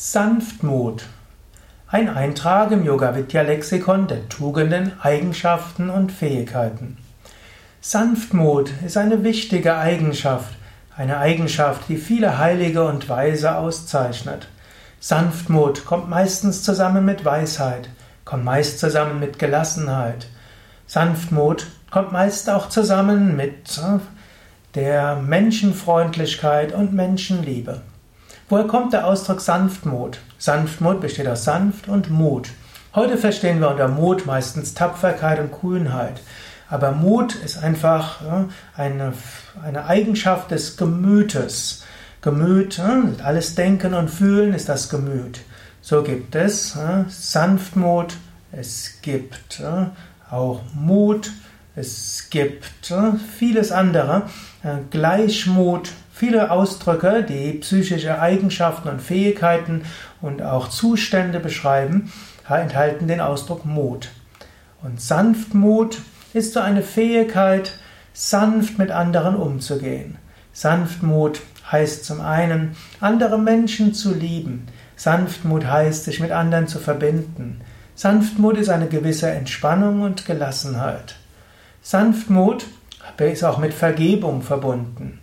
Sanftmut. Ein Eintrag im Yoga Vidya Lexikon der Tugenden, Eigenschaften und Fähigkeiten. Sanftmut ist eine wichtige Eigenschaft, eine Eigenschaft, die viele Heilige und Weise auszeichnet. Sanftmut kommt meistens zusammen mit Weisheit, kommt meist zusammen mit Gelassenheit. Sanftmut kommt meist auch zusammen mit äh, der Menschenfreundlichkeit und Menschenliebe. Woher kommt der Ausdruck Sanftmut? Sanftmut besteht aus Sanft und Mut. Heute verstehen wir unter Mut meistens Tapferkeit und Kühnheit. Aber Mut ist einfach eine, eine Eigenschaft des Gemütes. Gemüt, alles Denken und Fühlen ist das Gemüt. So gibt es Sanftmut, es gibt auch Mut, es gibt vieles andere, Gleichmut, Viele Ausdrücke, die psychische Eigenschaften und Fähigkeiten und auch Zustände beschreiben, enthalten den Ausdruck Mut. Und Sanftmut ist so eine Fähigkeit, sanft mit anderen umzugehen. Sanftmut heißt zum einen, andere Menschen zu lieben. Sanftmut heißt, sich mit anderen zu verbinden. Sanftmut ist eine gewisse Entspannung und Gelassenheit. Sanftmut ist auch mit Vergebung verbunden.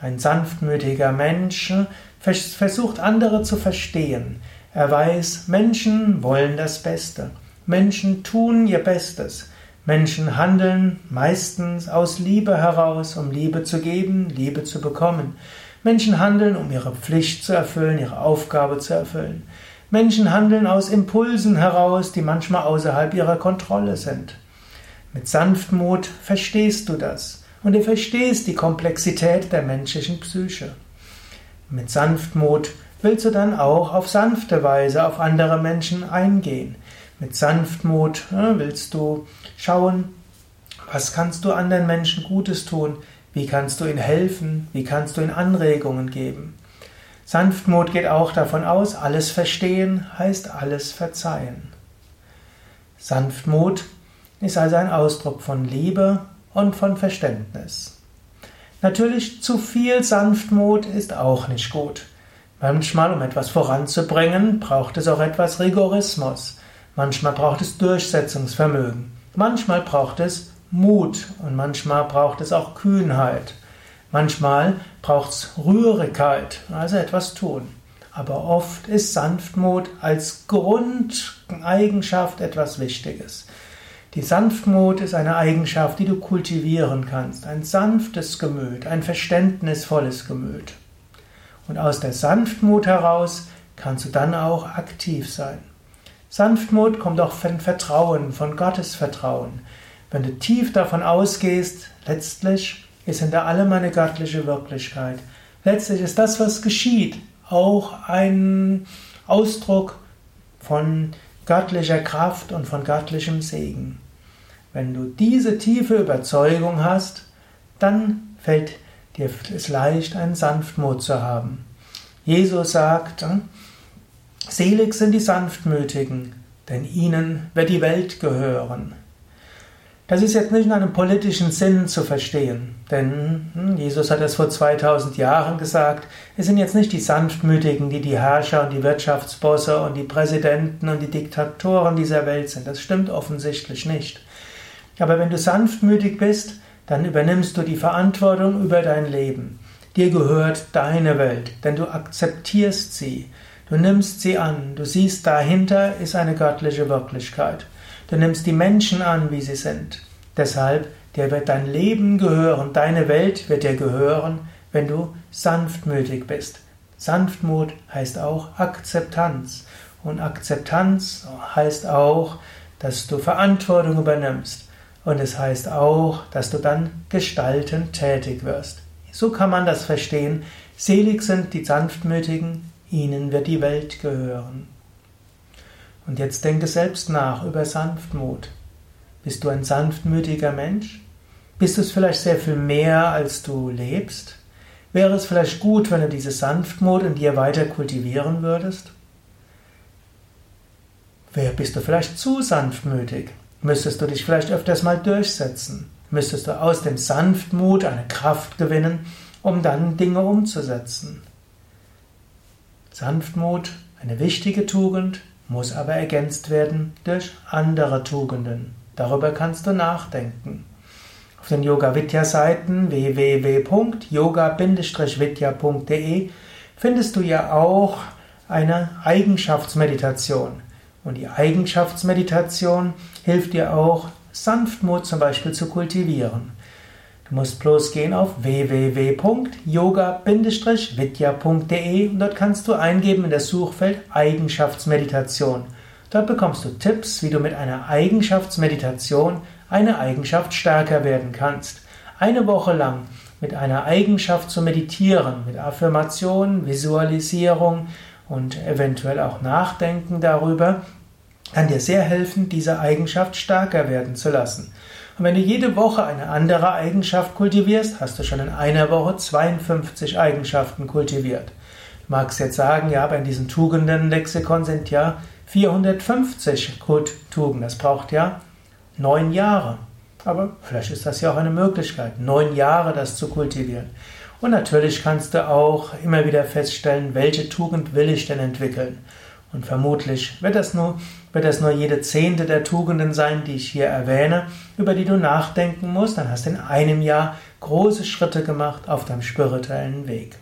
Ein sanftmütiger Mensch versucht andere zu verstehen. Er weiß, Menschen wollen das Beste. Menschen tun ihr Bestes. Menschen handeln meistens aus Liebe heraus, um Liebe zu geben, Liebe zu bekommen. Menschen handeln, um ihre Pflicht zu erfüllen, ihre Aufgabe zu erfüllen. Menschen handeln aus Impulsen heraus, die manchmal außerhalb ihrer Kontrolle sind. Mit Sanftmut verstehst du das und du verstehst die Komplexität der menschlichen Psyche. Mit Sanftmut willst du dann auch auf sanfte Weise auf andere Menschen eingehen. Mit Sanftmut willst du schauen, was kannst du anderen Menschen Gutes tun, wie kannst du ihnen helfen, wie kannst du ihnen Anregungen geben. Sanftmut geht auch davon aus, alles verstehen heißt alles verzeihen. Sanftmut ist also ein Ausdruck von Liebe und von Verständnis. Natürlich zu viel Sanftmut ist auch nicht gut. Manchmal, um etwas voranzubringen, braucht es auch etwas Rigorismus. Manchmal braucht es Durchsetzungsvermögen. Manchmal braucht es Mut und manchmal braucht es auch Kühnheit. Manchmal braucht es Rührigkeit, also etwas tun. Aber oft ist Sanftmut als Grundeigenschaft etwas Wichtiges. Die Sanftmut ist eine Eigenschaft, die du kultivieren kannst. Ein sanftes Gemüt, ein verständnisvolles Gemüt. Und aus der Sanftmut heraus kannst du dann auch aktiv sein. Sanftmut kommt auch von Vertrauen, von Gottes Vertrauen. Wenn du tief davon ausgehst, letztlich ist hinter allem eine göttliche Wirklichkeit. Letztlich ist das, was geschieht, auch ein Ausdruck von göttlicher Kraft und von göttlichem Segen. Wenn du diese tiefe Überzeugung hast, dann fällt dir es leicht, einen Sanftmut zu haben. Jesus sagt, Selig sind die Sanftmütigen, denn ihnen wird die Welt gehören. Das ist jetzt nicht in einem politischen Sinn zu verstehen, denn hm, Jesus hat es vor 2000 Jahren gesagt, es sind jetzt nicht die Sanftmütigen, die die Herrscher und die Wirtschaftsbosse und die Präsidenten und die Diktatoren dieser Welt sind. Das stimmt offensichtlich nicht. Aber wenn du sanftmütig bist, dann übernimmst du die Verantwortung über dein Leben. Dir gehört deine Welt, denn du akzeptierst sie. Du nimmst sie an. Du siehst, dahinter ist eine göttliche Wirklichkeit. Du nimmst die Menschen an, wie sie sind. Deshalb, dir wird dein Leben gehören, deine Welt wird dir gehören, wenn du sanftmütig bist. Sanftmut heißt auch Akzeptanz. Und Akzeptanz heißt auch, dass du Verantwortung übernimmst. Und es heißt auch, dass du dann gestaltend tätig wirst. So kann man das verstehen. Selig sind die Sanftmütigen, ihnen wird die Welt gehören. Und jetzt denke selbst nach über Sanftmut. Bist du ein sanftmütiger Mensch? Bist du es vielleicht sehr viel mehr, als du lebst? Wäre es vielleicht gut, wenn du diese Sanftmut in dir weiter kultivieren würdest? Bist du vielleicht zu sanftmütig? Müsstest du dich vielleicht öfters mal durchsetzen? Müsstest du aus dem Sanftmut eine Kraft gewinnen, um dann Dinge umzusetzen? Sanftmut Eine wichtige Tugend muss aber ergänzt werden durch andere Tugenden. Darüber kannst du nachdenken. Auf den Yoga Vidya Seiten www.yoga-vidya.de findest du ja auch eine Eigenschaftsmeditation. Und die Eigenschaftsmeditation hilft dir auch, Sanftmut zum Beispiel zu kultivieren. Du musst bloß gehen auf www.yoga-vidya.de und dort kannst du eingeben in das Suchfeld Eigenschaftsmeditation. Dort bekommst du Tipps, wie du mit einer Eigenschaftsmeditation eine Eigenschaft stärker werden kannst. Eine Woche lang mit einer Eigenschaft zu meditieren, mit Affirmation, Visualisierung und eventuell auch Nachdenken darüber, kann dir sehr helfen, diese Eigenschaft stärker werden zu lassen. Und wenn du jede Woche eine andere Eigenschaft kultivierst, hast du schon in einer Woche 52 Eigenschaften kultiviert. Du magst jetzt sagen, ja, aber in diesem Tugenden-Lexikon sind ja 450 Tugenden. Das braucht ja neun Jahre. Aber vielleicht ist das ja auch eine Möglichkeit, neun Jahre das zu kultivieren. Und natürlich kannst du auch immer wieder feststellen, welche Tugend will ich denn entwickeln. Und vermutlich wird das, nur, wird das nur jede zehnte der Tugenden sein, die ich hier erwähne, über die du nachdenken musst. Dann hast du in einem Jahr große Schritte gemacht auf deinem spirituellen Weg.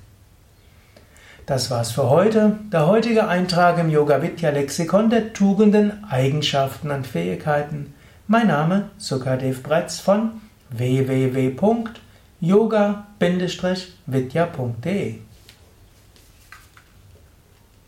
Das war's für heute. Der heutige Eintrag im Yoga Vidya Lexikon der Tugenden, Eigenschaften und Fähigkeiten. Mein Name Sukadev Bretz von www.yoga-vidya.de